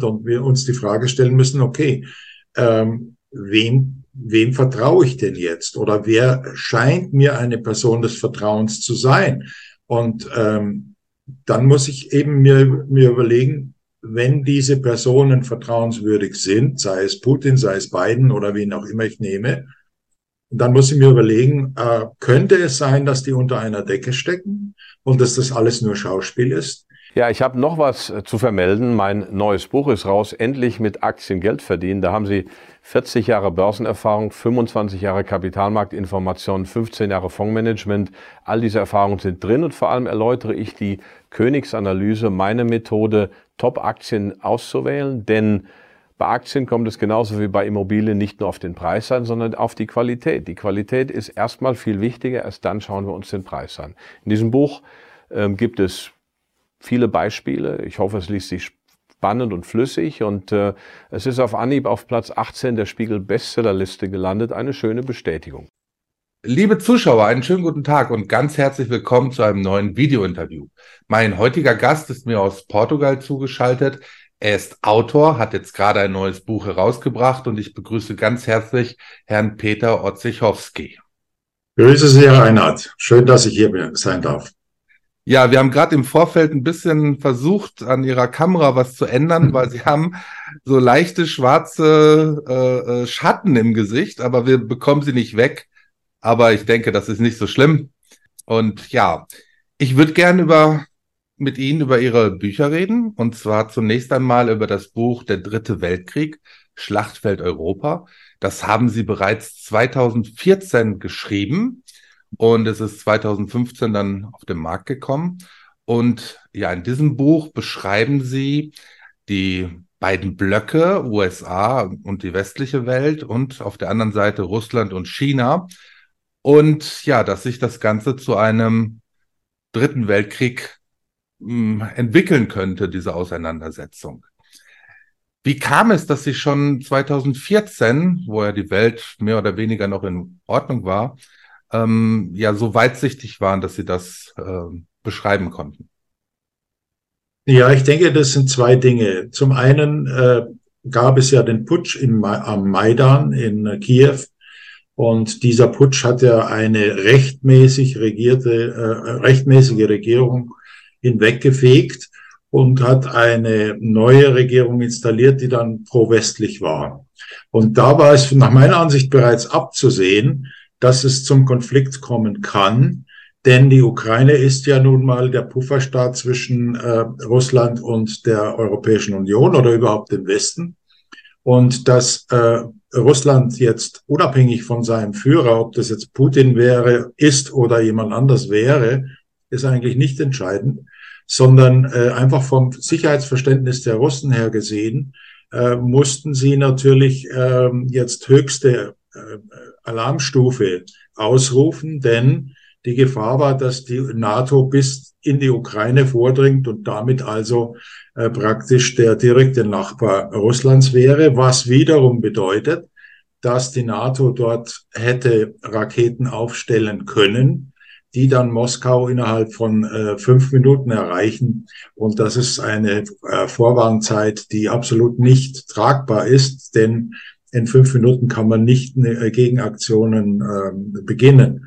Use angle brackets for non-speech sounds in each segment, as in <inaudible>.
sind und wir uns die Frage stellen müssen, okay, ähm, wem, wem vertraue ich denn jetzt? Oder wer scheint mir eine Person des Vertrauens zu sein? Und ähm, dann muss ich eben mir, mir überlegen, wenn diese Personen vertrauenswürdig sind, sei es Putin, sei es Biden oder wen auch immer ich nehme, dann muss ich mir überlegen, äh, könnte es sein, dass die unter einer Decke stecken und dass das alles nur Schauspiel ist? Ja, ich habe noch was äh, zu vermelden. Mein neues Buch ist raus, endlich mit Aktien Geld verdienen. Da haben Sie 40 Jahre Börsenerfahrung, 25 Jahre Kapitalmarktinformation, 15 Jahre Fondsmanagement. All diese Erfahrungen sind drin und vor allem erläutere ich die Königsanalyse, meine Methode, Top-Aktien auszuwählen, denn bei Aktien kommt es genauso wie bei Immobilien nicht nur auf den Preis an, sondern auf die Qualität. Die Qualität ist erstmal viel wichtiger, erst dann schauen wir uns den Preis an. In diesem Buch ähm, gibt es viele Beispiele. Ich hoffe, es liest sich spannend und flüssig und äh, es ist auf Anhieb auf Platz 18 der Spiegel Bestsellerliste gelandet. Eine schöne Bestätigung. Liebe Zuschauer, einen schönen guten Tag und ganz herzlich willkommen zu einem neuen Videointerview. Mein heutiger Gast ist mir aus Portugal zugeschaltet. Er ist Autor, hat jetzt gerade ein neues Buch herausgebracht und ich begrüße ganz herzlich Herrn Peter Otzichowski. Grüße Sie, Herr Reinhardt. Schön, dass ich hier sein darf. Ja, wir haben gerade im Vorfeld ein bisschen versucht, an Ihrer Kamera was zu ändern, weil Sie <laughs> haben so leichte schwarze äh, äh, Schatten im Gesicht, aber wir bekommen sie nicht weg. Aber ich denke, das ist nicht so schlimm. Und ja, ich würde gerne über mit Ihnen über Ihre Bücher reden. Und zwar zunächst einmal über das Buch Der Dritte Weltkrieg, Schlachtfeld Europa. Das haben Sie bereits 2014 geschrieben und es ist 2015 dann auf den Markt gekommen. Und ja, in diesem Buch beschreiben Sie die beiden Blöcke, USA und die westliche Welt und auf der anderen Seite Russland und China. Und ja, dass sich das Ganze zu einem dritten Weltkrieg mh, hm, entwickeln könnte, diese Auseinandersetzung. Wie kam es, dass Sie schon 2014, wo ja die Welt mehr oder weniger noch in Ordnung war, ähm, ja so weitsichtig waren, dass sie das äh, beschreiben konnten? Ja, ich denke, das sind zwei Dinge. Zum einen äh, gab es ja den Putsch im, am Maidan in Kiew. Und dieser Putsch hat ja eine rechtmäßig regierte, äh, rechtmäßige Regierung hinweggefegt und hat eine neue Regierung installiert, die dann pro-westlich war. Und da war es nach meiner Ansicht bereits abzusehen, dass es zum Konflikt kommen kann. Denn die Ukraine ist ja nun mal der Pufferstaat zwischen äh, Russland und der Europäischen Union oder überhaupt dem Westen. Und dass äh, Russland jetzt unabhängig von seinem Führer, ob das jetzt Putin wäre, ist oder jemand anders wäre, ist eigentlich nicht entscheidend, sondern äh, einfach vom Sicherheitsverständnis der Russen her gesehen, äh, mussten sie natürlich äh, jetzt höchste äh, Alarmstufe ausrufen, denn die Gefahr war, dass die NATO bis in die Ukraine vordringt und damit also äh, praktisch der direkte Nachbar Russlands wäre, was wiederum bedeutet, dass die NATO dort hätte Raketen aufstellen können, die dann Moskau innerhalb von äh, fünf Minuten erreichen. Und das ist eine äh, Vorwarnzeit, die absolut nicht tragbar ist, denn in fünf Minuten kann man nicht äh, Gegenaktionen äh, beginnen.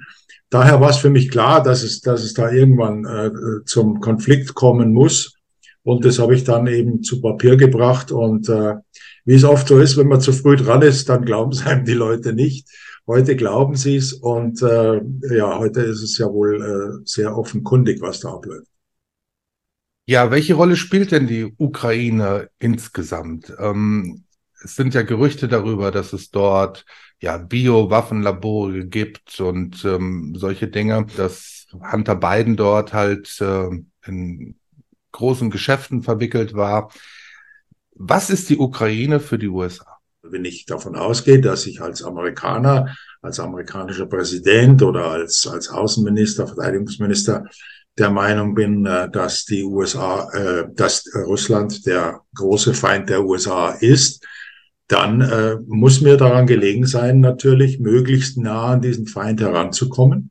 Daher war es für mich klar, dass es, dass es da irgendwann äh, zum Konflikt kommen muss. Und das habe ich dann eben zu Papier gebracht. Und äh, wie es oft so ist, wenn man zu früh dran ist, dann glauben es <laughs> einem die Leute nicht. Heute glauben sie es. Und äh, ja, heute ist es ja wohl äh, sehr offenkundig, was da abläuft. Ja, welche Rolle spielt denn die Ukraine insgesamt? Ähm, es sind ja Gerüchte darüber, dass es dort ja Bio-Waffenlabore gibt und ähm, solche Dinge, dass Hunter Biden dort halt äh, in großen Geschäften verwickelt war. Was ist die Ukraine für die USA? Wenn ich davon ausgehe, dass ich als Amerikaner, als amerikanischer Präsident oder als, als Außenminister, Verteidigungsminister der Meinung bin, äh, dass die USA, äh, dass Russland der große Feind der USA ist, dann äh, muss mir daran gelegen sein, natürlich möglichst nah an diesen Feind heranzukommen.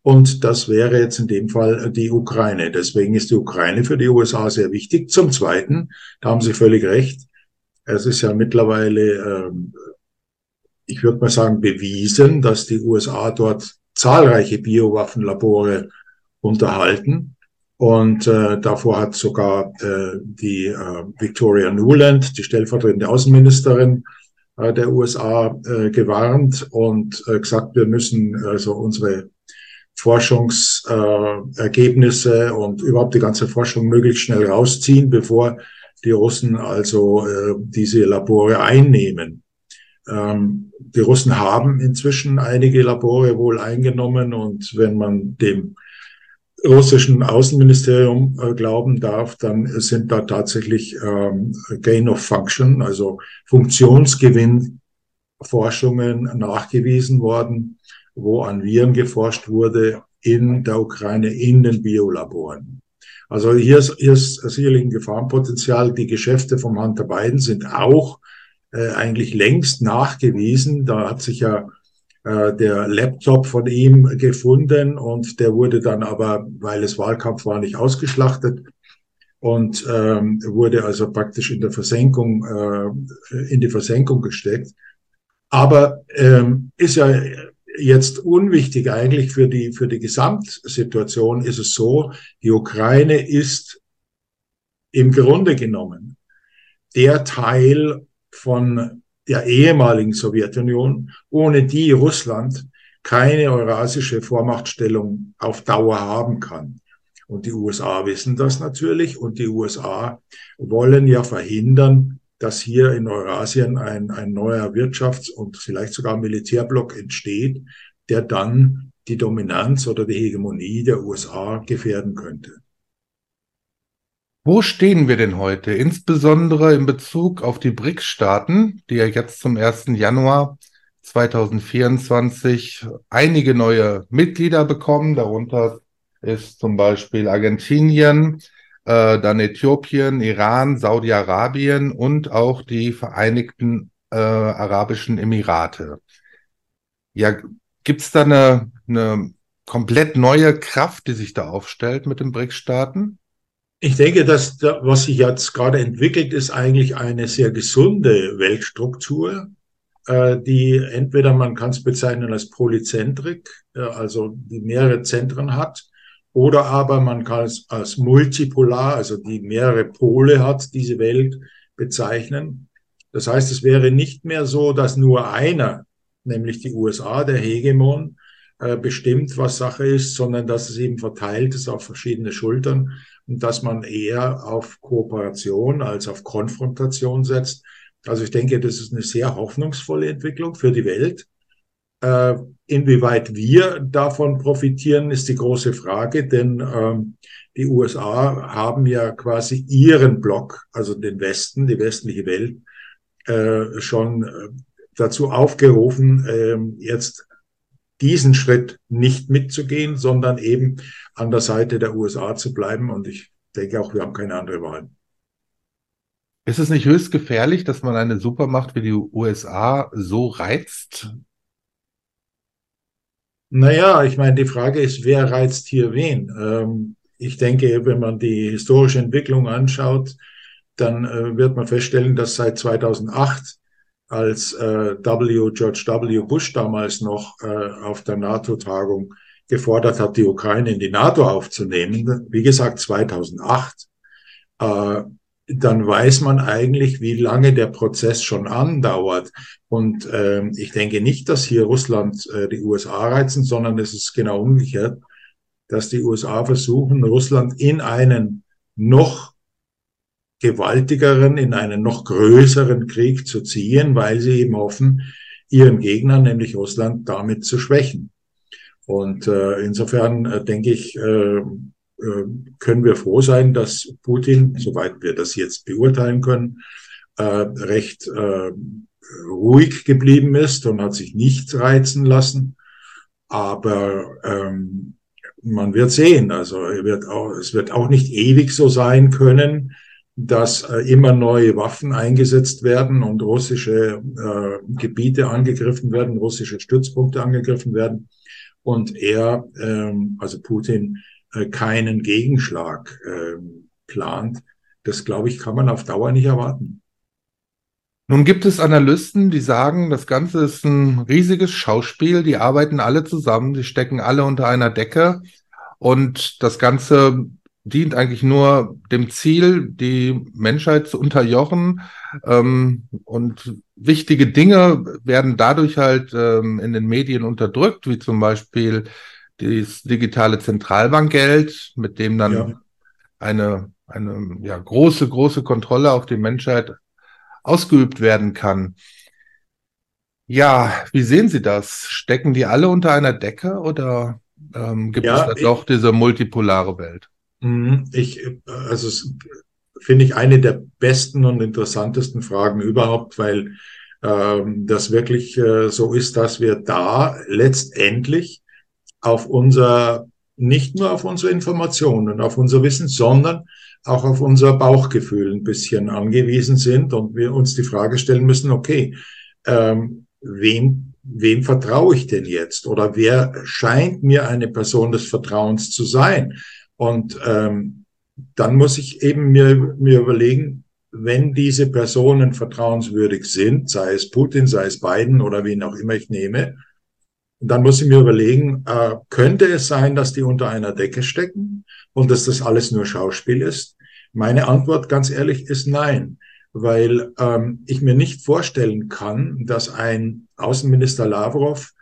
Und das wäre jetzt in dem Fall die Ukraine. Deswegen ist die Ukraine für die USA sehr wichtig. Zum Zweiten, da haben Sie völlig recht, Es ist ja mittlerweile, ähm, ich würde mal sagen, bewiesen, dass die USA dort zahlreiche Biowaffenlabore unterhalten. Und äh, davor hat sogar äh, die äh, Victoria Nuland, die stellvertretende Außenministerin äh, der USA, äh, gewarnt und äh, gesagt, wir müssen also unsere Forschungsergebnisse äh, und überhaupt die ganze Forschung möglichst schnell rausziehen, bevor die Russen also äh, diese Labore einnehmen. Ähm, die Russen haben inzwischen einige Labore wohl eingenommen und wenn man dem russischen Außenministerium äh, glauben darf, dann sind da tatsächlich ähm, Gain of Function, also Funktionsgewinn Forschungen nachgewiesen worden, wo an Viren geforscht wurde in der Ukraine in den Biolaboren. Also hier ist, hier ist sicherlich ein Gefahrenpotenzial. Die Geschäfte vom Hunter Biden sind auch äh, eigentlich längst nachgewiesen. Da hat sich ja äh, der Laptop von ihm gefunden und der wurde dann aber, weil es Wahlkampf war, nicht ausgeschlachtet und ähm, wurde also praktisch in der Versenkung, äh, in die Versenkung gesteckt. Aber ähm, ist ja jetzt unwichtig eigentlich für die, für die Gesamtsituation ist es so, die Ukraine ist im Grunde genommen der Teil von der ehemaligen Sowjetunion, ohne die Russland keine eurasische Vormachtstellung auf Dauer haben kann. Und die USA wissen das natürlich und die USA wollen ja verhindern, dass hier in Eurasien ein, ein neuer Wirtschafts- und vielleicht sogar Militärblock entsteht, der dann die Dominanz oder die Hegemonie der USA gefährden könnte. Wo stehen wir denn heute, insbesondere in Bezug auf die BRICS-Staaten, die ja jetzt zum 1. Januar 2024 einige neue Mitglieder bekommen? Darunter ist zum Beispiel Argentinien, äh, dann Äthiopien, Iran, Saudi-Arabien und auch die Vereinigten äh, Arabischen Emirate. Ja, gibt es da eine, eine komplett neue Kraft, die sich da aufstellt mit den BRICS-Staaten? Ich denke, dass da, was sich jetzt gerade entwickelt, ist eigentlich eine sehr gesunde Weltstruktur, äh, die entweder man kann es bezeichnen als Polyzentrik, äh, also die mehrere Zentren hat, oder aber man kann es als multipolar, also die mehrere Pole hat, diese Welt bezeichnen. Das heißt, es wäre nicht mehr so, dass nur einer, nämlich die USA, der Hegemon, äh, bestimmt, was Sache ist, sondern dass es eben verteilt ist auf verschiedene Schultern und dass man eher auf Kooperation als auf Konfrontation setzt. Also ich denke, das ist eine sehr hoffnungsvolle Entwicklung für die Welt. Äh, inwieweit wir davon profitieren, ist die große Frage, denn ähm, die USA haben ja quasi ihren Block, also den Westen, die westliche Welt, äh, schon äh, dazu aufgerufen, äh, jetzt diesen Schritt nicht mitzugehen, sondern eben an der Seite der USA zu bleiben. Und ich denke auch, wir haben keine andere Wahl. Ist es nicht höchst gefährlich, dass man eine Supermacht wie die USA so reizt? Naja, ich meine, die Frage ist, wer reizt hier wen? Ähm, ich denke, wenn man die historische Entwicklung anschaut, dann äh, wird man feststellen, dass seit 2008, als äh, W. George W. Bush damals noch äh, auf der NATO-Tagung gefordert hat, die Ukraine in die NATO aufzunehmen, wie gesagt 2008, äh, dann weiß man eigentlich, wie lange der Prozess schon andauert. Und äh, ich denke nicht, dass hier Russland äh, die USA reizen, sondern es ist genau umgekehrt, dass die USA versuchen, Russland in einen noch gewaltigeren, in einen noch größeren Krieg zu ziehen, weil sie eben hoffen, ihren Gegner, nämlich Russland, damit zu schwächen. Und äh, insofern äh, denke ich, äh, äh, können wir froh sein, dass Putin, soweit wir das jetzt beurteilen können, äh, recht äh, ruhig geblieben ist und hat sich nicht reizen lassen. Aber ähm, man wird sehen. Also er wird auch, es wird auch nicht ewig so sein können, dass äh, immer neue Waffen eingesetzt werden und russische äh, Gebiete angegriffen werden, russische Stützpunkte angegriffen werden. Und er, ähm, also Putin, äh, keinen Gegenschlag äh, plant. Das, glaube ich, kann man auf Dauer nicht erwarten. Nun gibt es Analysten, die sagen, das Ganze ist ein riesiges Schauspiel, die arbeiten alle zusammen, die stecken alle unter einer Decke und das Ganze dient eigentlich nur dem Ziel, die Menschheit zu unterjochen. Ähm, und wichtige Dinge werden dadurch halt ähm, in den Medien unterdrückt, wie zum Beispiel das digitale Zentralbankgeld, mit dem dann ja. eine, eine ja, große, große Kontrolle auf die Menschheit ausgeübt werden kann. Ja, wie sehen Sie das? Stecken die alle unter einer Decke oder ähm, gibt ja, es da doch diese multipolare Welt? Mhm, ich, also finde ich eine der besten und interessantesten Fragen überhaupt, weil ähm, das wirklich äh, so ist, dass wir da letztendlich auf unser, nicht nur auf unsere Informationen auf unser Wissen, sondern auch auf unser Bauchgefühl ein bisschen angewiesen sind und wir uns die Frage stellen müssen, okay, ähm, wem, wem vertraue ich denn jetzt? Oder wer scheint mir eine Person des Vertrauens zu sein? Und ähm, dann muss ich eben mir, mir überlegen, wenn diese Personen vertrauenswürdig sind, sei es Putin, sei es Biden oder wen auch immer ich nehme, dann muss ich mir überlegen, äh, könnte es sein, dass die unter einer Decke stecken und dass das alles nur Schauspiel ist? Meine Antwort, ganz ehrlich, ist nein, weil ähm, ich mir nicht vorstellen kann, dass ein Außenminister Lavrov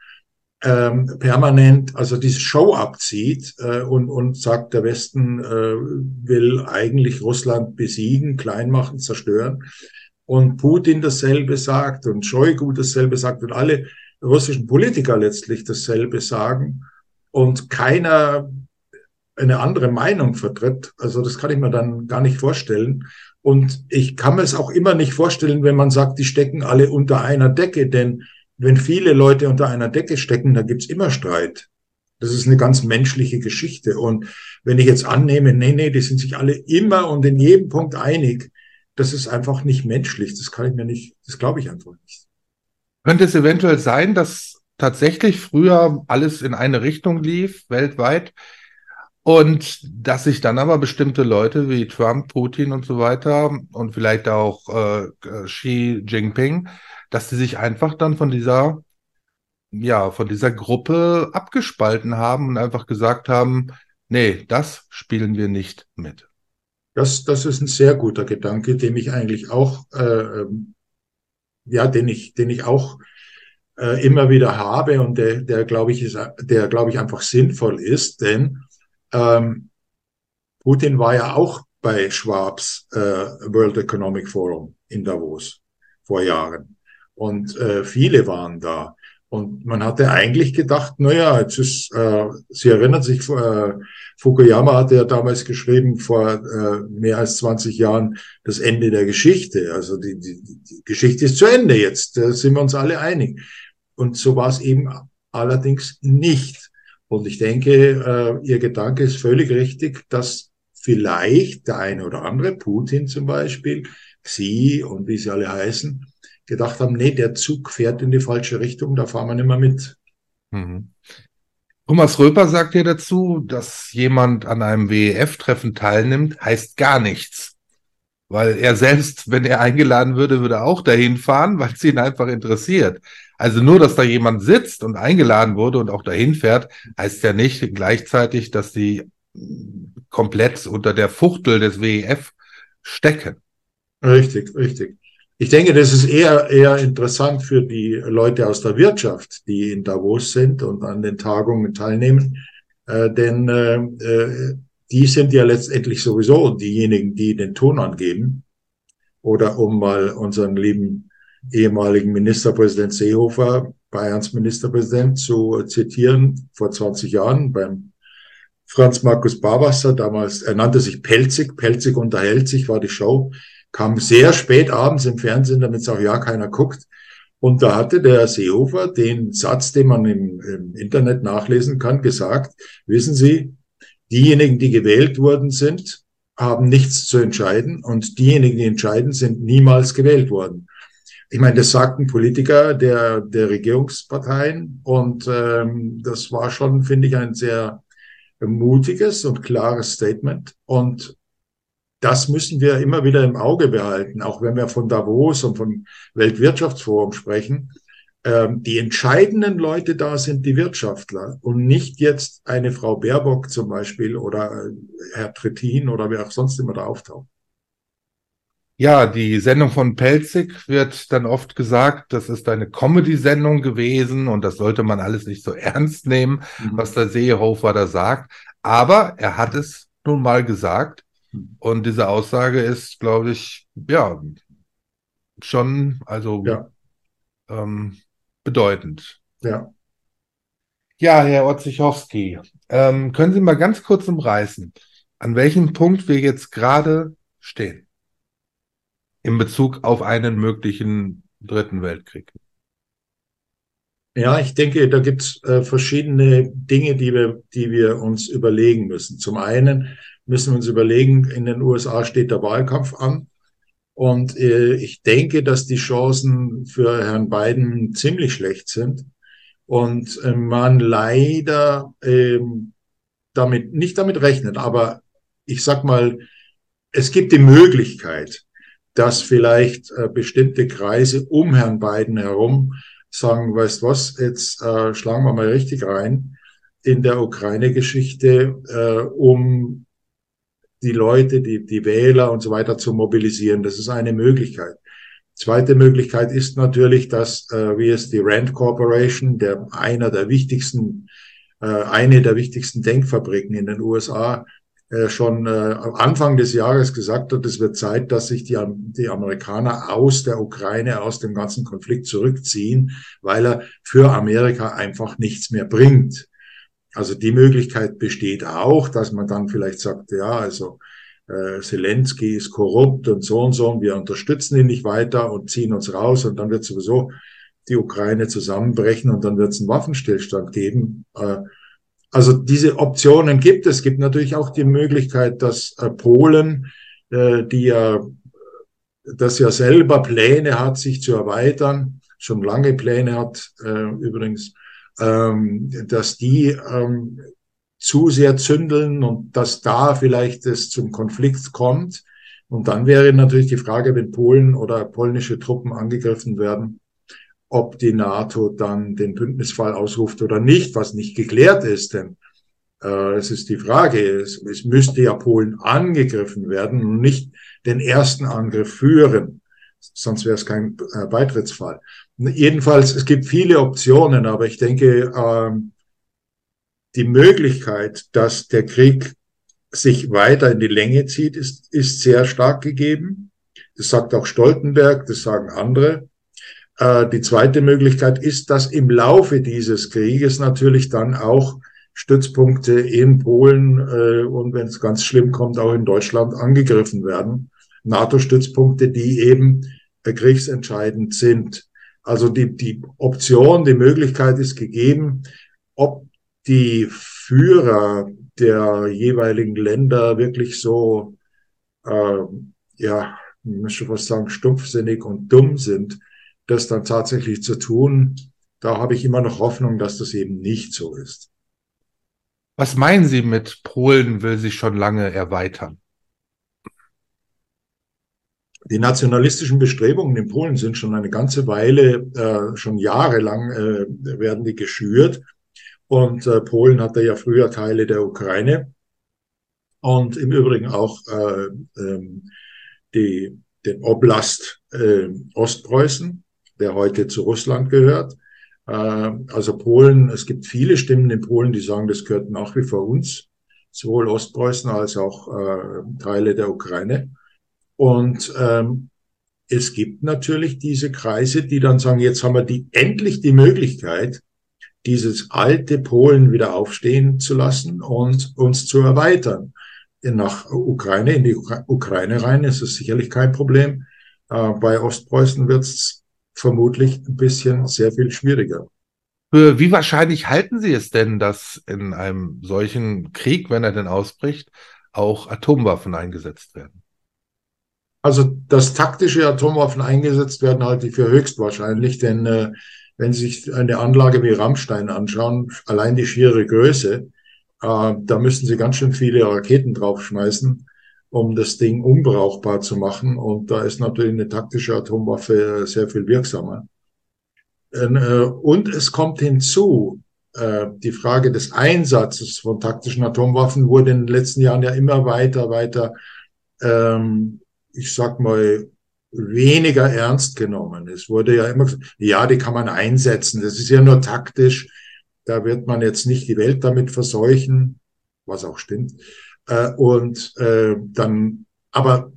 ähm, permanent also diese Show abzieht äh, und, und sagt, der Westen äh, will eigentlich Russland besiegen, klein machen, zerstören. Und Putin dasselbe sagt und Shoigu dasselbe sagt und alle russischen Politiker letztlich dasselbe sagen und keiner eine andere Meinung vertritt. Also das kann ich mir dann gar nicht vorstellen. Und ich kann mir es auch immer nicht vorstellen, wenn man sagt, die stecken alle unter einer Decke, denn wenn viele Leute unter einer Decke stecken, da gibt's immer Streit. Das ist eine ganz menschliche Geschichte. Und wenn ich jetzt annehme, nee, nee, die sind sich alle immer und in jedem Punkt einig, das ist einfach nicht menschlich. Das kann ich mir nicht, das glaube ich einfach nicht. Könnte es eventuell sein, dass tatsächlich früher alles in eine Richtung lief, weltweit, und dass sich dann aber bestimmte Leute wie Trump, Putin und so weiter und vielleicht auch äh, Xi Jinping, dass sie sich einfach dann von dieser, ja, von dieser Gruppe abgespalten haben und einfach gesagt haben, nee, das spielen wir nicht mit. Das, das ist ein sehr guter Gedanke, dem ich eigentlich auch, äh, ähm, ja, den ich, den ich auch äh, immer wieder habe und der, der glaube ich, ist, der glaube ich einfach sinnvoll ist, denn ähm, Putin war ja auch bei Schwabs äh, World Economic Forum in Davos vor Jahren. Und äh, viele waren da. Und man hatte eigentlich gedacht, na ja, jetzt ist, äh, Sie erinnern sich, äh, Fukuyama hatte ja damals geschrieben, vor äh, mehr als 20 Jahren, das Ende der Geschichte. Also die, die, die Geschichte ist zu Ende jetzt, da sind wir uns alle einig. Und so war es eben allerdings nicht. Und ich denke, äh, Ihr Gedanke ist völlig richtig, dass vielleicht der eine oder andere, Putin zum Beispiel, Xi und wie sie alle heißen, gedacht haben, nee, der Zug fährt in die falsche Richtung, da fahren wir nicht mehr mit. Mhm. Thomas Röper sagt ja dazu, dass jemand an einem WEF-Treffen teilnimmt, heißt gar nichts. Weil er selbst, wenn er eingeladen würde, würde auch dahin fahren, weil es ihn einfach interessiert. Also nur, dass da jemand sitzt und eingeladen wurde und auch dahin fährt, heißt ja nicht gleichzeitig, dass sie komplett unter der Fuchtel des WEF stecken. Richtig, richtig. Ich denke, das ist eher, eher interessant für die Leute aus der Wirtschaft, die in Davos sind und an den Tagungen teilnehmen. Äh, denn äh, äh die sind ja letztendlich sowieso diejenigen, die den Ton angeben. Oder um mal unseren lieben ehemaligen Ministerpräsident Seehofer, Bayerns Ministerpräsident, zu zitieren, vor 20 Jahren beim Franz Markus Barwasser, damals, er nannte sich Pelzig, Pelzig unterhält sich, war die Show, kam sehr spät abends im Fernsehen, damit es auch ja keiner guckt. Und da hatte der Seehofer den Satz, den man im, im Internet nachlesen kann, gesagt, wissen Sie, diejenigen, die gewählt worden sind, haben nichts zu entscheiden und diejenigen, die entscheiden, sind niemals gewählt worden. Ich meine, das sagten Politiker der, der Regierungsparteien und ähm, das war schon, finde ich, ein sehr mutiges und klares Statement. Und das müssen wir immer wieder im Auge behalten, auch wenn wir von Davos und vom Weltwirtschaftsforum sprechen. Ähm, die entscheidenden Leute da sind die Wirtschaftler und nicht jetzt eine Frau Baerbock zum Beispiel oder äh, Herr Trittin oder wer auch sonst immer da auftaucht. Ja, die Sendung von Pelzig wird dann oft gesagt, das ist eine Comedy-Sendung gewesen und das sollte man alles nicht so <laughs> ernst nehmen, mhm. was der Seehofer da sagt. Aber er hat es nun mal gesagt mhm. und diese Aussage ist, glaube ich, ja, schon, also ja. Ähm, bedeutend. Ja. Ja, Herr Otzichowski, ähm, können Sie mal ganz kurz umreißen, an welchem Punkt wir jetzt gerade stehen in Bezug auf einen möglichen Dritten Weltkrieg? Ja, ich denke, da gibt es äh, verschiedene Dinge, die wir, die wir uns überlegen müssen. Zum einen müssen wir uns überlegen, in den USA steht der Wahlkampf an. Und äh, ich denke, dass die Chancen für Herrn Biden ziemlich schlecht sind und äh, man leider äh, damit nicht damit rechnet. Aber ich sag mal, es gibt die Möglichkeit, dass vielleicht äh, bestimmte Kreise um Herrn Biden herum sagen, weißt was, jetzt äh, schlagen wir mal richtig rein in der Ukraine-Geschichte, äh, um die Leute, die, die Wähler und so weiter zu mobilisieren. Das ist eine Möglichkeit. Zweite Möglichkeit ist natürlich, dass, äh, wie es die Rand Corporation, der einer der wichtigsten, äh, eine der wichtigsten Denkfabriken in den USA, schon äh, Anfang des Jahres gesagt hat, es wird Zeit, dass sich die, die Amerikaner aus der Ukraine, aus dem ganzen Konflikt zurückziehen, weil er für Amerika einfach nichts mehr bringt. Also die Möglichkeit besteht auch, dass man dann vielleicht sagt, ja, also äh, Zelensky ist korrupt und so und so und wir unterstützen ihn nicht weiter und ziehen uns raus und dann wird sowieso die Ukraine zusammenbrechen und dann wird es einen Waffenstillstand geben. Äh, also diese Optionen gibt es. Es gibt natürlich auch die Möglichkeit, dass äh, Polen, äh, die ja das ja selber Pläne hat, sich zu erweitern, schon lange Pläne hat äh, übrigens, ähm, dass die ähm, zu sehr zündeln und dass da vielleicht es zum Konflikt kommt. Und dann wäre natürlich die Frage, wenn Polen oder polnische Truppen angegriffen werden, ob die NATO dann den Bündnisfall ausruft oder nicht, was nicht geklärt ist. Denn äh, es ist die Frage, es, es müsste ja Polen angegriffen werden und nicht den ersten Angriff führen. Sonst wäre es kein äh, Beitrittsfall. Jedenfalls, es gibt viele Optionen, aber ich denke, ähm, die Möglichkeit, dass der Krieg sich weiter in die Länge zieht, ist, ist sehr stark gegeben. Das sagt auch Stoltenberg, das sagen andere. Äh, die zweite Möglichkeit ist, dass im Laufe dieses Krieges natürlich dann auch Stützpunkte in Polen äh, und wenn es ganz schlimm kommt, auch in Deutschland angegriffen werden. NATO-Stützpunkte, die eben äh, kriegsentscheidend sind. Also die, die Option, die Möglichkeit ist gegeben, ob die Führer der jeweiligen Länder wirklich so, äh, ja, ich möchte fast sagen, stumpfsinnig und dumm sind, das dann tatsächlich zu tun. Da habe ich immer noch Hoffnung, dass das eben nicht so ist. Was meinen Sie mit Polen will sich schon lange erweitern? Die nationalistischen Bestrebungen in Polen sind schon eine ganze Weile, äh, schon jahrelang äh, werden die geschürt. Und äh, Polen hatte ja früher Teile der Ukraine und im Übrigen auch äh, ähm, die, den Oblast äh, Ostpreußen, der heute zu Russland gehört. Äh, also Polen, es gibt viele Stimmen in Polen, die sagen, das gehört nach wie vor uns, sowohl Ostpreußen als auch äh, Teile der Ukraine. Und ähm, es gibt natürlich diese Kreise, die dann sagen, jetzt haben wir die, endlich die Möglichkeit, dieses alte Polen wieder aufstehen zu lassen und uns zu erweitern. Nach Ukraine, in die Ukraine rein ist es sicherlich kein Problem. Äh, bei Ostpreußen wird es vermutlich ein bisschen sehr viel schwieriger. Für wie wahrscheinlich halten Sie es denn, dass in einem solchen Krieg, wenn er denn ausbricht, auch Atomwaffen eingesetzt werden? Also, dass taktische Atomwaffen eingesetzt werden, halte ich für höchstwahrscheinlich, denn äh, wenn Sie sich eine Anlage wie Rammstein anschauen, allein die schiere Größe, äh, da müssten Sie ganz schön viele Raketen draufschmeißen. Um das Ding unbrauchbar zu machen. Und da ist natürlich eine taktische Atomwaffe sehr viel wirksamer. Äh, und es kommt hinzu, äh, die Frage des Einsatzes von taktischen Atomwaffen wurde in den letzten Jahren ja immer weiter, weiter, ähm, ich sag mal, weniger ernst genommen. Es wurde ja immer gesagt, ja, die kann man einsetzen. Das ist ja nur taktisch. Da wird man jetzt nicht die Welt damit verseuchen, was auch stimmt. Äh, und äh, dann, aber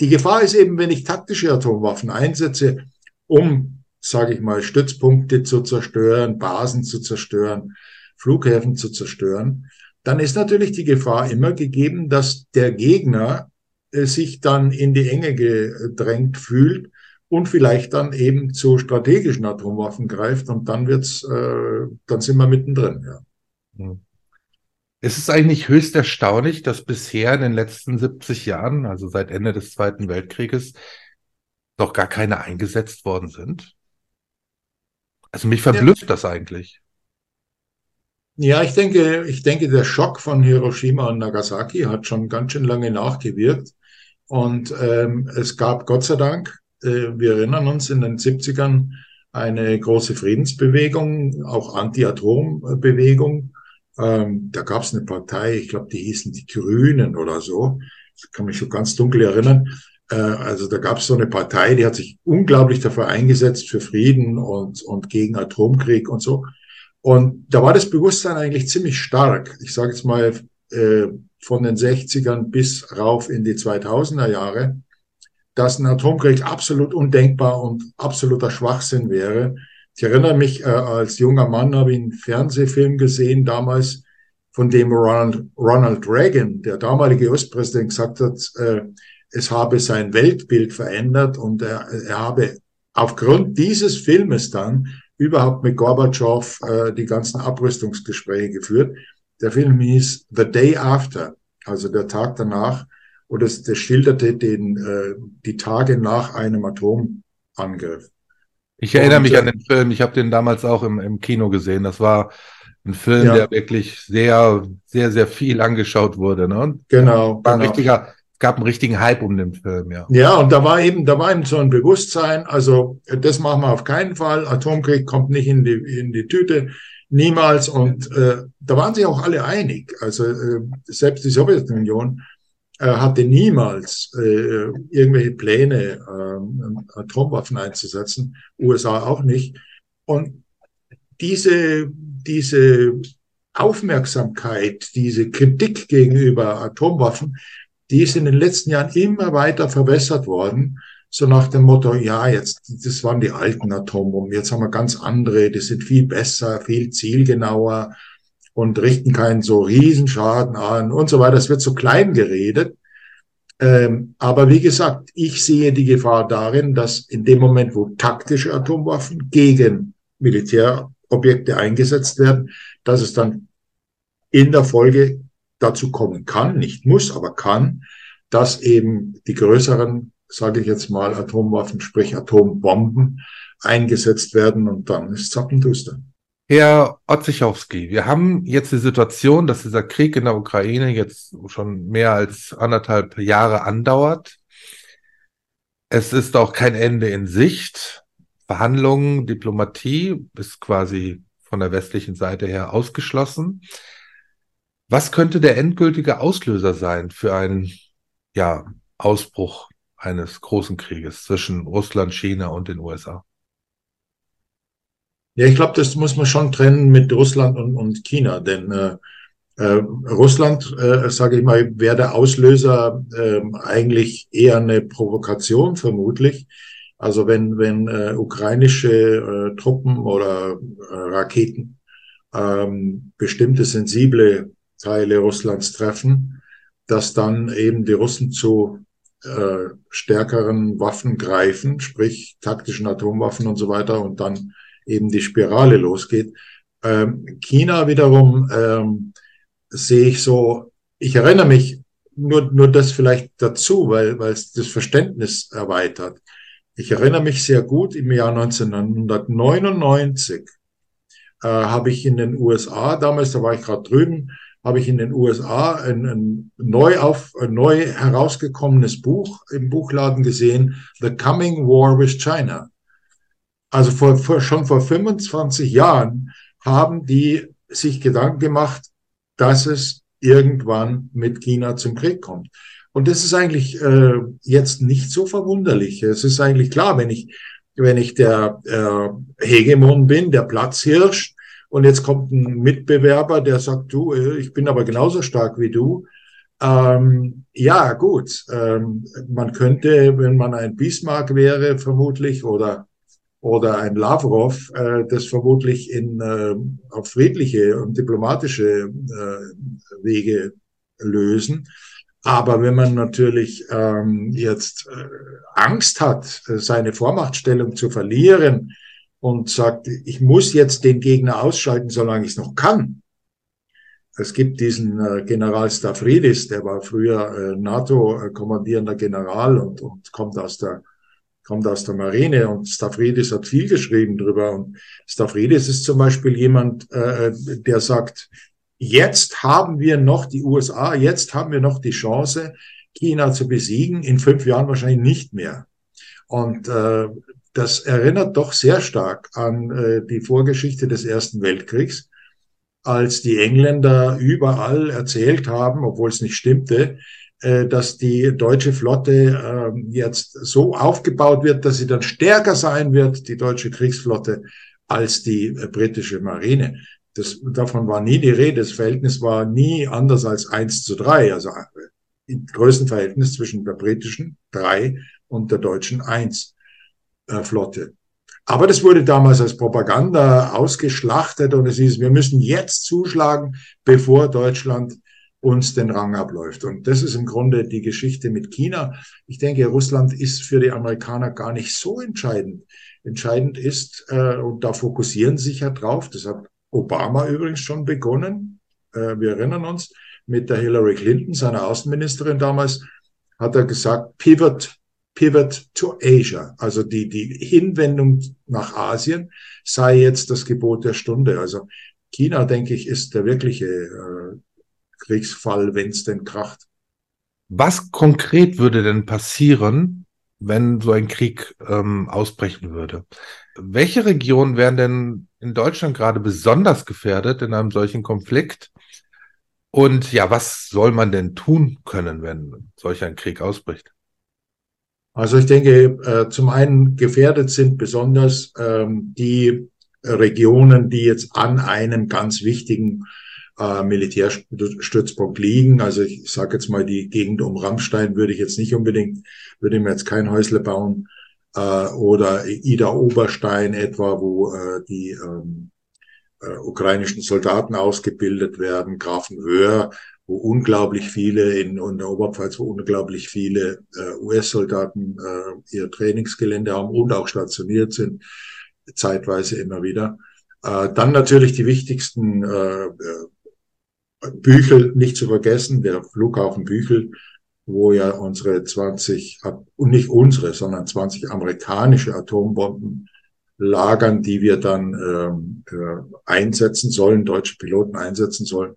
die Gefahr ist eben, wenn ich taktische Atomwaffen einsetze, um, sage ich mal, Stützpunkte zu zerstören, Basen zu zerstören, Flughäfen zu zerstören, dann ist natürlich die Gefahr immer gegeben, dass der Gegner äh, sich dann in die Enge gedrängt fühlt und vielleicht dann eben zu strategischen Atomwaffen greift und dann wird's, äh, dann sind wir mittendrin. Ja. Hm. Es ist eigentlich höchst erstaunlich, dass bisher in den letzten 70 Jahren, also seit Ende des Zweiten Weltkrieges, noch gar keine eingesetzt worden sind. Also mich verblüfft ja. das eigentlich. Ja, ich denke, ich denke, der Schock von Hiroshima und Nagasaki hat schon ganz schön lange nachgewirkt. Und ähm, es gab Gott sei Dank, äh, wir erinnern uns in den 70ern, eine große Friedensbewegung, auch Anti-Atom-Bewegung. Ähm, da gab es eine Partei, ich glaube, die hießen die Grünen oder so. Ich kann mich schon ganz dunkel erinnern. Äh, also da gab es so eine Partei, die hat sich unglaublich dafür eingesetzt für Frieden und, und gegen Atomkrieg und so. Und da war das Bewusstsein eigentlich ziemlich stark. Ich sage jetzt mal, äh, von den 60ern bis rauf in die 2000er Jahre, dass ein Atomkrieg absolut undenkbar und absoluter Schwachsinn wäre. Ich erinnere mich, äh, als junger Mann habe ich einen Fernsehfilm gesehen, damals, von dem Ronald, Ronald Reagan, der damalige US-Präsident, gesagt hat, äh, es habe sein Weltbild verändert und er, er habe aufgrund dieses Filmes dann überhaupt mit Gorbatschow äh, die ganzen Abrüstungsgespräche geführt. Der Film hieß The Day After, also der Tag danach. Und es, schilderte den, äh, die Tage nach einem Atomangriff. Ich erinnere und, mich an den Film. Ich habe den damals auch im, im Kino gesehen. Das war ein Film, ja. der wirklich sehr, sehr, sehr viel angeschaut wurde. Ne? Genau. War ein genau. richtiger, gab einen richtigen Hype um den Film, ja. Ja, und da war eben, da war eben so ein Bewusstsein, also das machen wir auf keinen Fall. Atomkrieg kommt nicht in die, in die Tüte. Niemals. Und äh, da waren sich auch alle einig. Also äh, selbst die Sowjetunion äh, hatte niemals äh, irgendwelche Pläne, äh, Atomwaffen einzusetzen. USA auch nicht. Und diese, diese Aufmerksamkeit, diese Kritik gegenüber Atomwaffen, die ist in den letzten Jahren immer weiter verwässert worden so nach dem Motto, ja, jetzt, das waren die alten Atombomben, jetzt haben wir ganz andere, die sind viel besser, viel zielgenauer und richten keinen so Riesenschaden an und so weiter. Es wird so klein geredet. Ähm, aber wie gesagt, ich sehe die Gefahr darin, dass in dem Moment, wo taktische Atomwaffen gegen Militärobjekte eingesetzt werden, dass es dann in der Folge dazu kommen kann, nicht muss, aber kann, dass eben die größeren sage ich jetzt mal, Atomwaffen, sprich Atombomben eingesetzt werden und dann ist zappenduster. Herr Otzichowski, wir haben jetzt die Situation, dass dieser Krieg in der Ukraine jetzt schon mehr als anderthalb Jahre andauert. Es ist auch kein Ende in Sicht. Verhandlungen, Diplomatie ist quasi von der westlichen Seite her ausgeschlossen. Was könnte der endgültige Auslöser sein für einen ja, Ausbruch eines großen Krieges zwischen Russland, China und den USA? Ja, ich glaube, das muss man schon trennen mit Russland und, und China, denn äh, äh, Russland, äh, sage ich mal, wäre der Auslöser äh, eigentlich eher eine Provokation vermutlich. Also wenn, wenn äh, ukrainische äh, Truppen oder äh, Raketen ähm, bestimmte sensible Teile Russlands treffen, dass dann eben die Russen zu äh, stärkeren Waffen greifen, sprich taktischen Atomwaffen und so weiter und dann eben die Spirale losgeht. Ähm, China wiederum ähm, sehe ich so, ich erinnere mich nur, nur das vielleicht dazu, weil, weil es das Verständnis erweitert. Ich erinnere mich sehr gut, im Jahr 1999 äh, habe ich in den USA, damals, da war ich gerade drüben, habe ich in den USA ein, ein neu auf ein neu herausgekommenes Buch im Buchladen gesehen, The Coming War with China. Also vor, vor, schon vor 25 Jahren haben die sich Gedanken gemacht, dass es irgendwann mit China zum Krieg kommt. Und das ist eigentlich äh, jetzt nicht so verwunderlich. Es ist eigentlich klar, wenn ich, wenn ich der äh, Hegemon bin, der Platzhirsch, und jetzt kommt ein Mitbewerber, der sagt, du, äh, ich bin aber genauso stark wie du. Ähm, ja, gut. Ähm, man könnte, wenn man ein Bismarck wäre, vermutlich, oder, oder ein Lavrov, äh, das vermutlich in, äh, auf friedliche und diplomatische äh, Wege lösen. Aber wenn man natürlich ähm, jetzt äh, Angst hat, seine Vormachtstellung zu verlieren, und sagt, ich muss jetzt den Gegner ausschalten, solange ich es noch kann. Es gibt diesen äh, General Stavridis, der war früher äh, NATO-kommandierender General und, und kommt aus der kommt aus der Marine und Stavridis hat viel geschrieben drüber und Stavridis ist zum Beispiel jemand, äh, der sagt, jetzt haben wir noch die USA, jetzt haben wir noch die Chance, China zu besiegen, in fünf Jahren wahrscheinlich nicht mehr. Und äh, das erinnert doch sehr stark an äh, die Vorgeschichte des Ersten Weltkriegs, als die Engländer überall erzählt haben, obwohl es nicht stimmte, dass die deutsche Flotte äh, jetzt so aufgebaut wird, dass sie dann stärker sein wird, die deutsche Kriegsflotte, als die äh, britische Marine. Das, davon war nie die Rede. Das Verhältnis war nie anders als eins zu drei, also äh, im größten Verhältnis zwischen der britischen drei und der deutschen eins äh, Flotte. Aber das wurde damals als Propaganda ausgeschlachtet und es ist, wir müssen jetzt zuschlagen, bevor Deutschland uns den Rang abläuft. Und das ist im Grunde die Geschichte mit China. Ich denke, Russland ist für die Amerikaner gar nicht so entscheidend. Entscheidend ist, äh, und da fokussieren sie sich ja drauf, das hat Obama übrigens schon begonnen, äh, wir erinnern uns, mit der Hillary Clinton, seiner Außenministerin damals, hat er gesagt, Pivot Pivot to Asia, also die, die Hinwendung nach Asien sei jetzt das Gebot der Stunde. Also China, denke ich, ist der wirkliche äh, Kriegsfall, wenn es denn kracht. Was konkret würde denn passieren, wenn so ein Krieg ähm, ausbrechen würde? Welche Regionen wären denn in Deutschland gerade besonders gefährdet in einem solchen Konflikt? Und ja, was soll man denn tun können, wenn solch ein Krieg ausbricht? Also ich denke, äh, zum einen gefährdet sind besonders ähm, die Regionen, die jetzt an einem ganz wichtigen äh, Militärstützpunkt liegen. Also ich sage jetzt mal, die Gegend um Rammstein würde ich jetzt nicht unbedingt, würde mir jetzt kein Häusle bauen. Äh, oder Ida Oberstein etwa, wo äh, die ähm, äh, ukrainischen Soldaten ausgebildet werden, Grafenwöhr, wo unglaublich viele in, in der Oberpfalz, wo unglaublich viele äh, US-Soldaten äh, ihr Trainingsgelände haben und auch stationiert sind, zeitweise immer wieder. Äh, dann natürlich die wichtigsten äh, äh Büchel nicht zu vergessen, der Flughafen Büchel, wo ja unsere 20, und nicht unsere, sondern 20 amerikanische Atombomben lagern, die wir dann ähm, äh, einsetzen sollen, deutsche Piloten einsetzen sollen.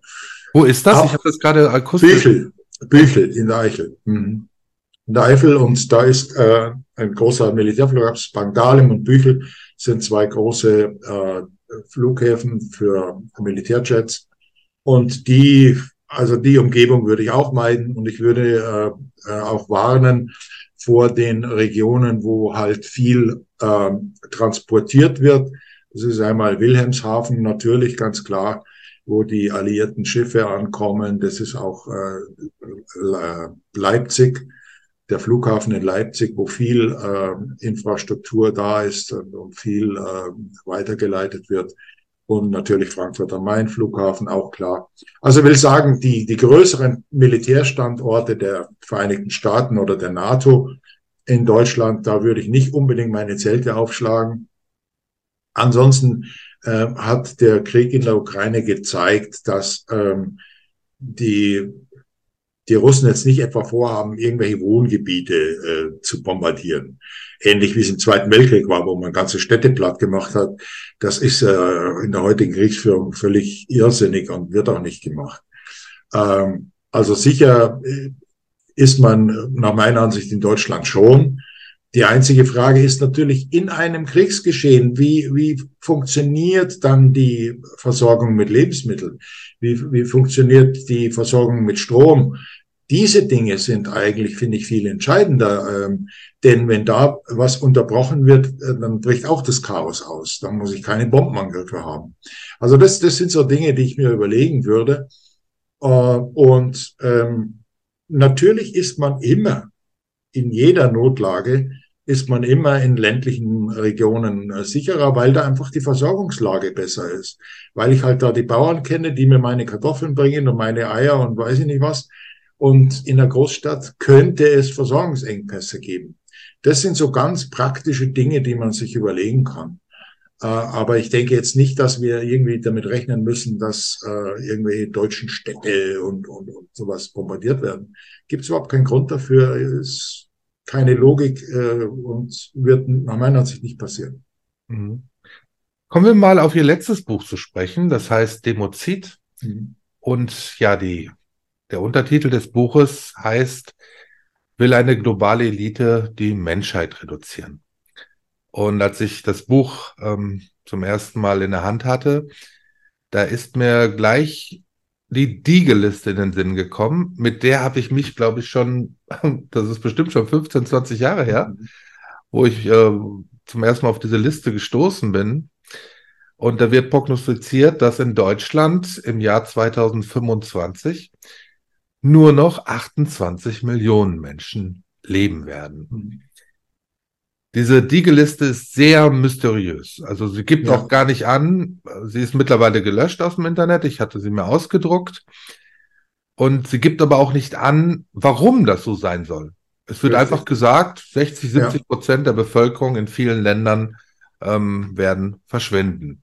Wo ist das? Auch ich habe das gerade akustisch. Büchel, Büchel in der Eichel. Mhm. In der Eifel und da ist äh, ein großer Militärflughafen, Spangdahlem und Büchel sind zwei große äh, Flughäfen für Militärjets. Und die, also die Umgebung würde ich auch meiden und ich würde äh, äh, auch warnen vor den Regionen, wo halt viel äh, transportiert wird. Das ist einmal Wilhelmshaven natürlich ganz klar wo die alliierten Schiffe ankommen. Das ist auch äh, Leipzig, der Flughafen in Leipzig, wo viel äh, Infrastruktur da ist und, und viel äh, weitergeleitet wird. Und natürlich Frankfurt am Main Flughafen, auch klar. Also will sagen, die, die größeren Militärstandorte der Vereinigten Staaten oder der NATO in Deutschland, da würde ich nicht unbedingt meine Zelte aufschlagen. Ansonsten äh, hat der Krieg in der Ukraine gezeigt, dass ähm, die, die Russen jetzt nicht etwa vorhaben, irgendwelche Wohngebiete äh, zu bombardieren. Ähnlich wie es im Zweiten Weltkrieg war, wo man ganze Städte platt gemacht hat. Das ist äh, in der heutigen Kriegsführung völlig irrsinnig und wird auch nicht gemacht. Ähm, also sicher äh, ist man nach meiner Ansicht in Deutschland schon. Die einzige Frage ist natürlich in einem Kriegsgeschehen, wie, wie funktioniert dann die Versorgung mit Lebensmitteln? Wie, wie funktioniert die Versorgung mit Strom? Diese Dinge sind eigentlich, finde ich, viel entscheidender. Ähm, denn wenn da was unterbrochen wird, äh, dann bricht auch das Chaos aus. Dann muss ich keine Bombenangriffe haben. Also das, das sind so Dinge, die ich mir überlegen würde. Äh, und ähm, natürlich ist man immer in jeder Notlage ist man immer in ländlichen Regionen äh, sicherer, weil da einfach die Versorgungslage besser ist. Weil ich halt da die Bauern kenne, die mir meine Kartoffeln bringen und meine Eier und weiß ich nicht was. Und in der Großstadt könnte es Versorgungsengpässe geben. Das sind so ganz praktische Dinge, die man sich überlegen kann. Äh, aber ich denke jetzt nicht, dass wir irgendwie damit rechnen müssen, dass äh, irgendwelche deutschen Städte und, und, und sowas bombardiert werden. Gibt es überhaupt keinen Grund dafür. Ist keine Logik äh, und wird nach meiner Ansicht nicht passieren. Mhm. Kommen wir mal auf Ihr letztes Buch zu sprechen, das heißt Demozid. Mhm. Und ja, die, der Untertitel des Buches heißt, will eine globale Elite die Menschheit reduzieren. Und als ich das Buch ähm, zum ersten Mal in der Hand hatte, da ist mir gleich die Diege-Liste in den Sinn gekommen. Mit der habe ich mich, glaube ich, schon, <laughs> das ist bestimmt schon 15, 20 Jahre her, mhm. wo ich äh, zum ersten Mal auf diese Liste gestoßen bin. Und da wird prognostiziert, dass in Deutschland im Jahr 2025 nur noch 28 Millionen Menschen leben werden. Diese Diege-Liste ist sehr mysteriös. Also sie gibt ja. auch gar nicht an. Sie ist mittlerweile gelöscht aus dem Internet. Ich hatte sie mir ausgedruckt. Und sie gibt aber auch nicht an, warum das so sein soll. Es wird Richtig. einfach gesagt, 60, 70 ja. Prozent der Bevölkerung in vielen Ländern ähm, werden verschwinden.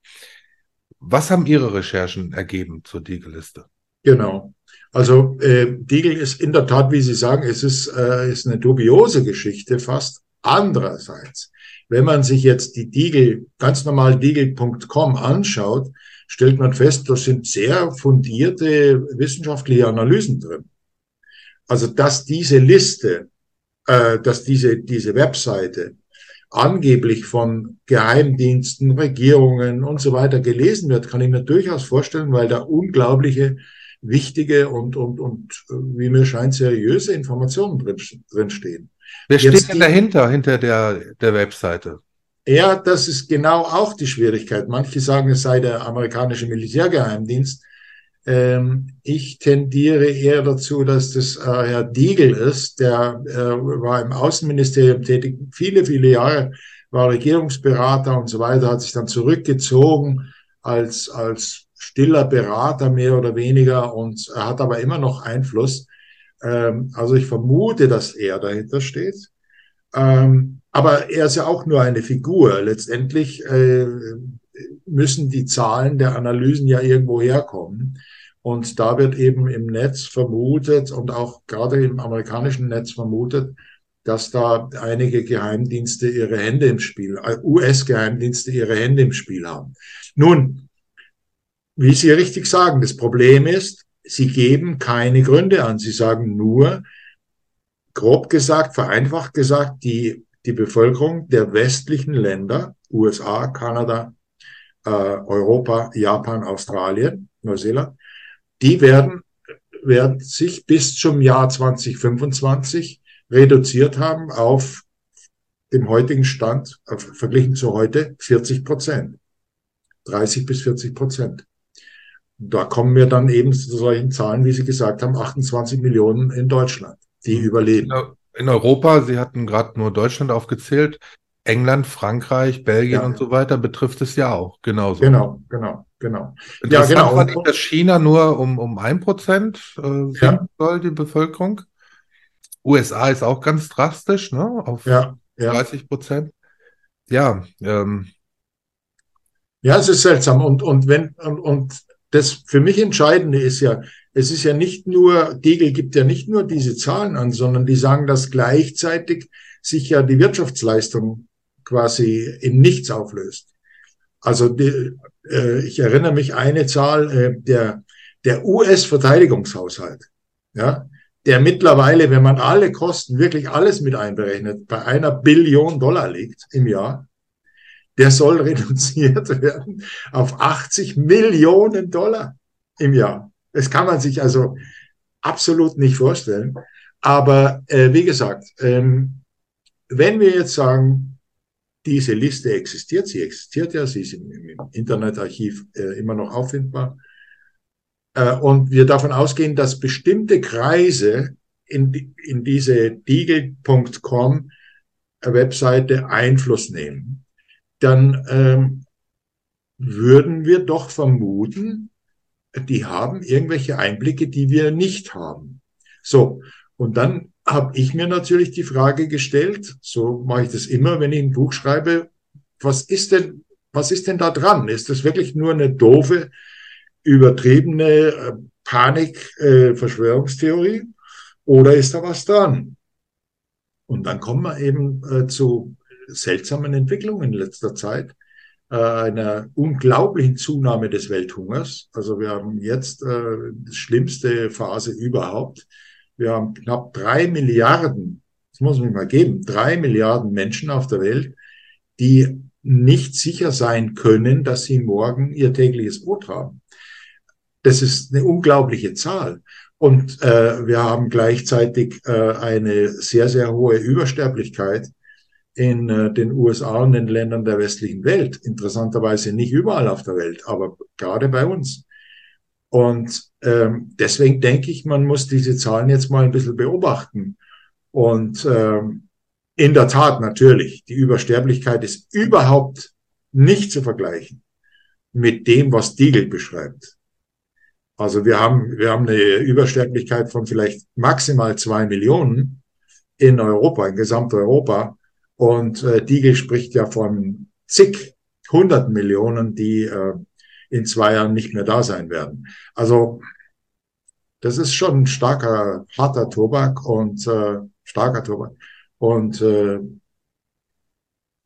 Was haben Ihre Recherchen ergeben zur Diegel-Liste? Genau. Also äh, Diegel ist in der Tat, wie Sie sagen, es ist, äh, ist eine dubiose Geschichte fast. Andererseits, wenn man sich jetzt die Diegel, ganz normal Diegel.com anschaut, stellt man fest, da sind sehr fundierte wissenschaftliche Analysen drin. Also, dass diese Liste, äh, dass diese, diese Webseite angeblich von Geheimdiensten, Regierungen und so weiter gelesen wird, kann ich mir durchaus vorstellen, weil da unglaubliche, wichtige und, und, und wie mir scheint, seriöse Informationen drin, drin stehen. Wer steht Jetzt denn dahinter, hinter der, der Webseite? Ja, das ist genau auch die Schwierigkeit. Manche sagen, es sei der amerikanische Militärgeheimdienst. Ähm, ich tendiere eher dazu, dass das äh, Herr Diegel ist. Der äh, war im Außenministerium tätig, viele, viele Jahre, war Regierungsberater und so weiter, hat sich dann zurückgezogen als, als stiller Berater mehr oder weniger und hat aber immer noch Einfluss. Ähm, also ich vermute, dass er dahinter steht. Ähm, aber er ist ja auch nur eine Figur. Letztendlich äh, müssen die Zahlen der Analysen ja irgendwo herkommen. Und da wird eben im Netz vermutet und auch gerade im amerikanischen Netz vermutet, dass da einige Geheimdienste ihre Hände im Spiel, äh, US-Geheimdienste ihre Hände im Spiel haben. Nun, wie Sie richtig sagen, das Problem ist, Sie geben keine Gründe an. Sie sagen nur, grob gesagt, vereinfacht gesagt, die, die Bevölkerung der westlichen Länder, USA, Kanada, äh, Europa, Japan, Australien, Neuseeland, die werden, werden sich bis zum Jahr 2025 reduziert haben auf dem heutigen Stand, verglichen zu heute, 40 Prozent. 30 bis 40 Prozent. Da kommen wir dann eben zu solchen Zahlen, wie Sie gesagt haben, 28 Millionen in Deutschland, die überleben. In Europa, Sie hatten gerade nur Deutschland aufgezählt, England, Frankreich, Belgien ja. und so weiter betrifft es ja auch genauso. Genau, genau, genau. Ja, genau. War nicht, dass China nur um, um ein Prozent äh, ja. soll, die Bevölkerung. USA ist auch ganz drastisch, ne? Auf ja, ja. 30 Prozent. Ja, ähm, ja, es ist seltsam. Und, und wenn, und, und das für mich Entscheidende ist ja, es ist ja nicht nur, Degel gibt ja nicht nur diese Zahlen an, sondern die sagen, dass gleichzeitig sich ja die Wirtschaftsleistung quasi in nichts auflöst. Also die, äh, ich erinnere mich eine Zahl, äh, der, der US-Verteidigungshaushalt, ja, der mittlerweile, wenn man alle Kosten, wirklich alles mit einberechnet, bei einer Billion Dollar liegt im Jahr, der soll reduziert <laughs> werden auf 80 Millionen Dollar im Jahr. Das kann man sich also absolut nicht vorstellen. Aber äh, wie gesagt, ähm, wenn wir jetzt sagen, diese Liste existiert, sie existiert ja, sie ist im, im Internetarchiv äh, immer noch auffindbar, äh, und wir davon ausgehen, dass bestimmte Kreise in, in diese Deagle.com Webseite Einfluss nehmen, dann ähm, würden wir doch vermuten, die haben irgendwelche Einblicke, die wir nicht haben. So, und dann habe ich mir natürlich die Frage gestellt, so mache ich das immer, wenn ich ein Buch schreibe, was ist denn, was ist denn da dran? Ist das wirklich nur eine doofe, übertriebene äh, Panik-Verschwörungstheorie äh, oder ist da was dran? Und dann kommen wir eben äh, zu seltsamen Entwicklungen in letzter Zeit einer unglaublichen Zunahme des Welthungers. Also wir haben jetzt äh, die schlimmste Phase überhaupt. Wir haben knapp drei Milliarden, das muss man mal geben, drei Milliarden Menschen auf der Welt, die nicht sicher sein können, dass sie morgen ihr tägliches Brot haben. Das ist eine unglaubliche Zahl. Und äh, wir haben gleichzeitig äh, eine sehr, sehr hohe Übersterblichkeit in äh, den USA und den Ländern der westlichen Welt. Interessanterweise nicht überall auf der Welt, aber gerade bei uns. Und ähm, deswegen denke ich, man muss diese Zahlen jetzt mal ein bisschen beobachten. Und ähm, in der Tat natürlich, die Übersterblichkeit ist überhaupt nicht zu vergleichen mit dem, was Diegel beschreibt. Also wir haben, wir haben eine Übersterblichkeit von vielleicht maximal zwei Millionen in Europa, in Gesamteuropa. Und äh, Diegel spricht ja von zig, hunderten Millionen, die äh, in zwei Jahren nicht mehr da sein werden. Also das ist schon ein starker, harter Tobak und äh, starker Tobak. Und äh,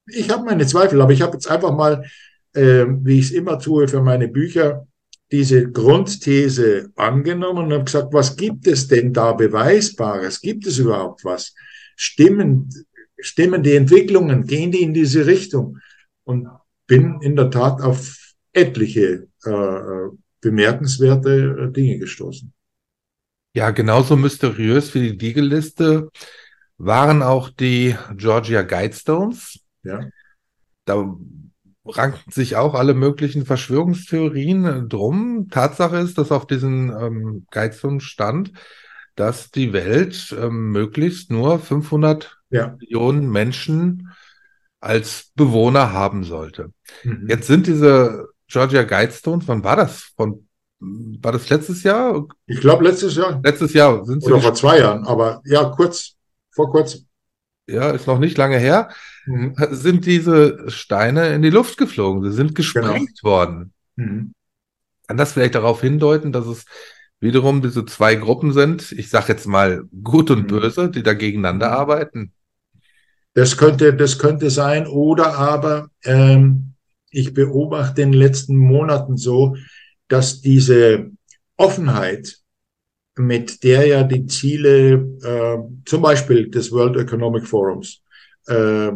ich habe meine Zweifel, aber ich habe jetzt einfach mal, äh, wie ich es immer tue für meine Bücher, diese Grundthese angenommen und habe gesagt, was gibt es denn da Beweisbares? Gibt es überhaupt was? Stimmen stimmen die Entwicklungen, gehen die in diese Richtung? Und bin in der Tat auf etliche äh, bemerkenswerte äh, Dinge gestoßen. Ja, genauso mysteriös wie die Diegel-Liste waren auch die Georgia Guidestones. Ja. Da ranken sich auch alle möglichen Verschwörungstheorien drum. Tatsache ist, dass auf diesen ähm, Guidestones stand, dass die Welt ähm, möglichst nur 500 ja. Millionen Menschen als Bewohner haben sollte. Mhm. Jetzt sind diese Georgia Guidestones, wann war das? Von, war das letztes Jahr? Ich glaube letztes Jahr. Letztes Jahr sind sie. Oder vor zwei Jahren, aber ja, kurz, vor kurzem. Ja, ist noch nicht lange her. Mhm. Sind diese Steine in die Luft geflogen. Sie sind gesprengt genau. worden. Mhm. Kann das vielleicht darauf hindeuten, dass es wiederum diese zwei Gruppen sind, ich sage jetzt mal gut und mhm. böse, die da gegeneinander mhm. arbeiten? Das könnte, das könnte sein. Oder aber ähm, ich beobachte in den letzten Monaten so, dass diese Offenheit, mit der ja die Ziele äh, zum Beispiel des World Economic Forums äh,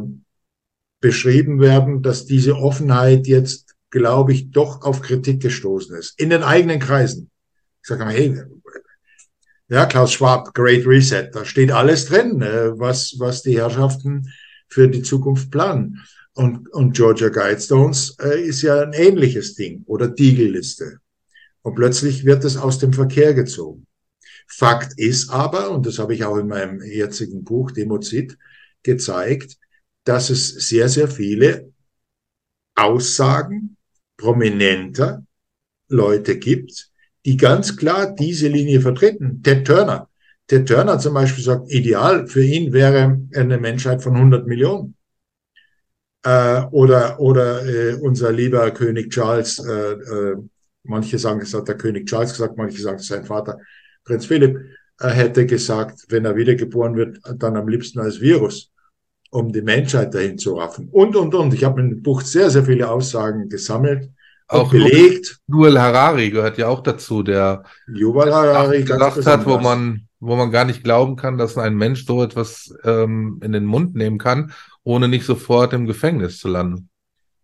beschrieben werden, dass diese Offenheit jetzt, glaube ich, doch auf Kritik gestoßen ist. In den eigenen Kreisen. Ich sage mal, hey, ja, Klaus Schwab, Great Reset, da steht alles drin, äh, was, was die Herrschaften für die Zukunft planen. Und, und Georgia Guidestones äh, ist ja ein ähnliches Ding oder Diegel-Liste. Und plötzlich wird es aus dem Verkehr gezogen. Fakt ist aber, und das habe ich auch in meinem jetzigen Buch Demozid gezeigt, dass es sehr, sehr viele Aussagen prominenter Leute gibt, die ganz klar diese Linie vertreten. Ted Turner. Ted Turner zum Beispiel sagt, ideal für ihn wäre eine Menschheit von 100 Millionen. Äh, oder oder äh, unser lieber König Charles, äh, äh, manche sagen, es hat der König Charles gesagt, manche sagen, sein Vater, Prinz Philipp, äh, hätte gesagt, wenn er wiedergeboren wird, dann am liebsten als Virus, um die Menschheit dahin zu raffen. Und, und, und. Ich habe in dem Buch sehr, sehr viele Aussagen gesammelt auch belegt. Nuel Harari gehört ja auch dazu, der Yuval Harari gesagt hat, wo man, wo man gar nicht glauben kann, dass ein Mensch so etwas ähm, in den Mund nehmen kann, ohne nicht sofort im Gefängnis zu landen.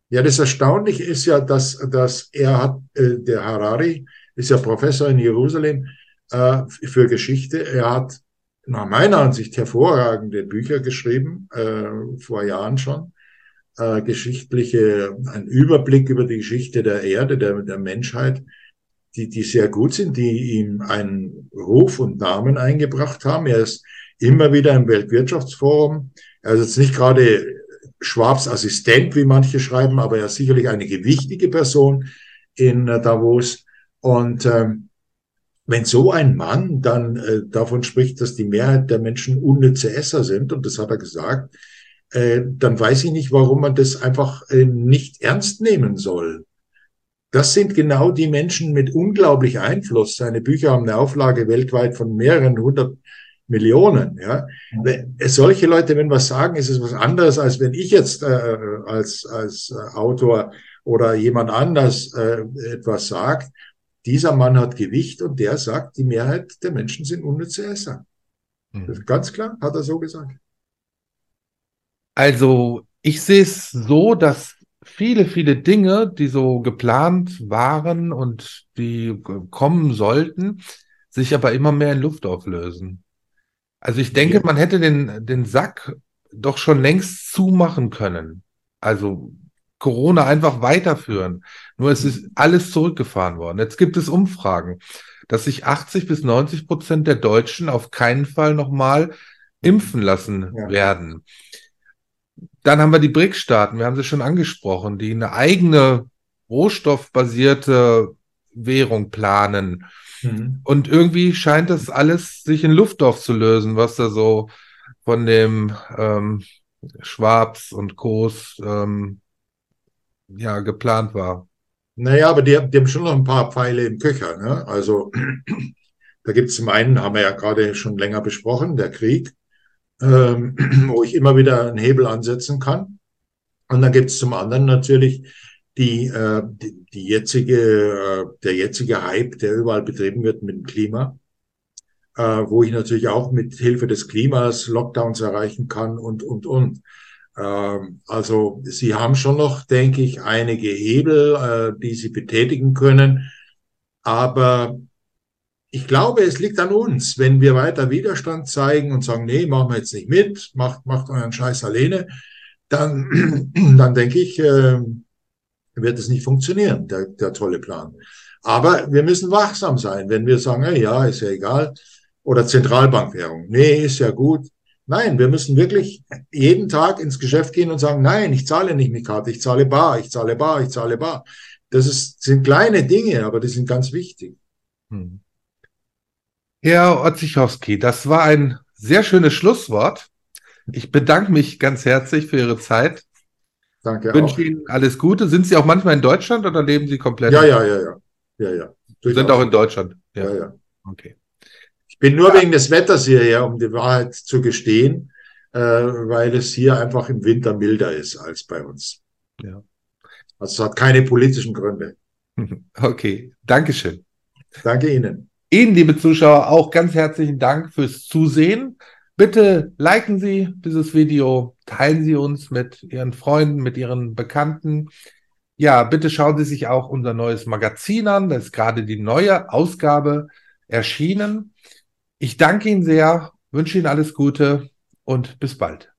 Ja, das Erstaunliche ist ja, dass, dass er hat, äh, der Harari ist ja Professor in Jerusalem äh, für Geschichte. Er hat nach meiner Ansicht hervorragende Bücher geschrieben, äh, vor Jahren schon äh, geschichtliche, ein Überblick über die Geschichte der Erde, der, der Menschheit, die, die sehr gut sind, die ihm einen Ruf und Namen eingebracht haben. Er ist immer wieder im Weltwirtschaftsforum. Er ist jetzt nicht gerade Schwabs Assistent, wie manche schreiben, aber er ist sicherlich eine gewichtige Person in äh, Davos. Und ähm, wenn so ein Mann dann äh, davon spricht, dass die Mehrheit der Menschen unnütze Esser sind, und das hat er gesagt, äh, dann weiß ich nicht, warum man das einfach äh, nicht ernst nehmen soll. Das sind genau die Menschen mit unglaublich Einfluss. Seine Bücher haben eine Auflage weltweit von mehreren hundert Millionen. Ja. Solche Leute, wenn was sagen, ist es was anderes, als wenn ich jetzt äh, als, als Autor oder jemand anders äh, etwas sagt. Dieser Mann hat Gewicht und der sagt, die Mehrheit der Menschen sind unnütze Esser. Mhm. Ganz klar, hat er so gesagt. Also ich sehe es so, dass viele, viele Dinge, die so geplant waren und die kommen sollten, sich aber immer mehr in Luft auflösen. Also ich denke, man hätte den, den Sack doch schon längst zumachen können. Also Corona einfach weiterführen. Nur es ist alles zurückgefahren worden. Jetzt gibt es Umfragen, dass sich 80 bis 90 Prozent der Deutschen auf keinen Fall nochmal impfen lassen ja. werden. Dann haben wir die BRIC-Staaten, wir haben sie schon angesprochen, die eine eigene rohstoffbasierte Währung planen. Mhm. Und irgendwie scheint das alles sich in Luft aufzulösen, was da so von dem ähm, Schwabs und Kos ähm, ja geplant war. Naja, aber die, die haben schon noch ein paar Pfeile im Köcher. Ne? Also <clears throat> da gibt es zum einen, haben wir ja gerade schon länger besprochen, der Krieg ähm, <clears throat> wo ich immer wieder einen Hebel ansetzen kann. Und dann gibt es zum anderen natürlich die, äh, die, die jetzige, äh, der jetzige Hype, der überall betrieben wird mit dem Klima, äh, wo ich natürlich auch mit Hilfe des Klimas Lockdowns erreichen kann und, und, und. Ähm, also sie haben schon noch, denke ich, einige Hebel, äh, die sie betätigen können. Aber ich glaube, es liegt an uns, wenn wir weiter Widerstand zeigen und sagen, nee, machen wir jetzt nicht mit, macht, macht euren Scheiß alleine, dann, <clears throat> dann denke ich, äh, wird es nicht funktionieren, der, der tolle Plan. Aber wir müssen wachsam sein, wenn wir sagen, ja, ist ja egal, oder Zentralbankwährung, nee, ist ja gut. Nein, wir müssen wirklich jeden Tag ins Geschäft gehen und sagen, nein, ich zahle nicht mit Karte, ich zahle bar, ich zahle bar, ich zahle bar. Das ist, sind kleine Dinge, aber die sind ganz wichtig. Hm. Herr Otzichowski, das war ein sehr schönes Schlusswort. Ich bedanke mich ganz herzlich für Ihre Zeit. Danke. Ich wünsche Ihnen alles Gute. Sind Sie auch manchmal in Deutschland oder leben Sie komplett? Ja, ja, ja, ja. ja, ja. Sie sind auch in Deutschland. Ja, ja. ja. Okay. Ich bin nur ja. wegen des Wetters hierher, um die Wahrheit zu gestehen, äh, weil es hier einfach im Winter milder ist als bei uns. Ja. Also es hat keine politischen Gründe. <laughs> Okay, Dankeschön. Danke Ihnen. Ihnen, liebe Zuschauer, auch ganz herzlichen Dank fürs Zusehen. Bitte liken Sie dieses Video, teilen Sie uns mit Ihren Freunden, mit Ihren Bekannten. Ja, bitte schauen Sie sich auch unser neues Magazin an. Da ist gerade die neue Ausgabe erschienen. Ich danke Ihnen sehr, wünsche Ihnen alles Gute und bis bald.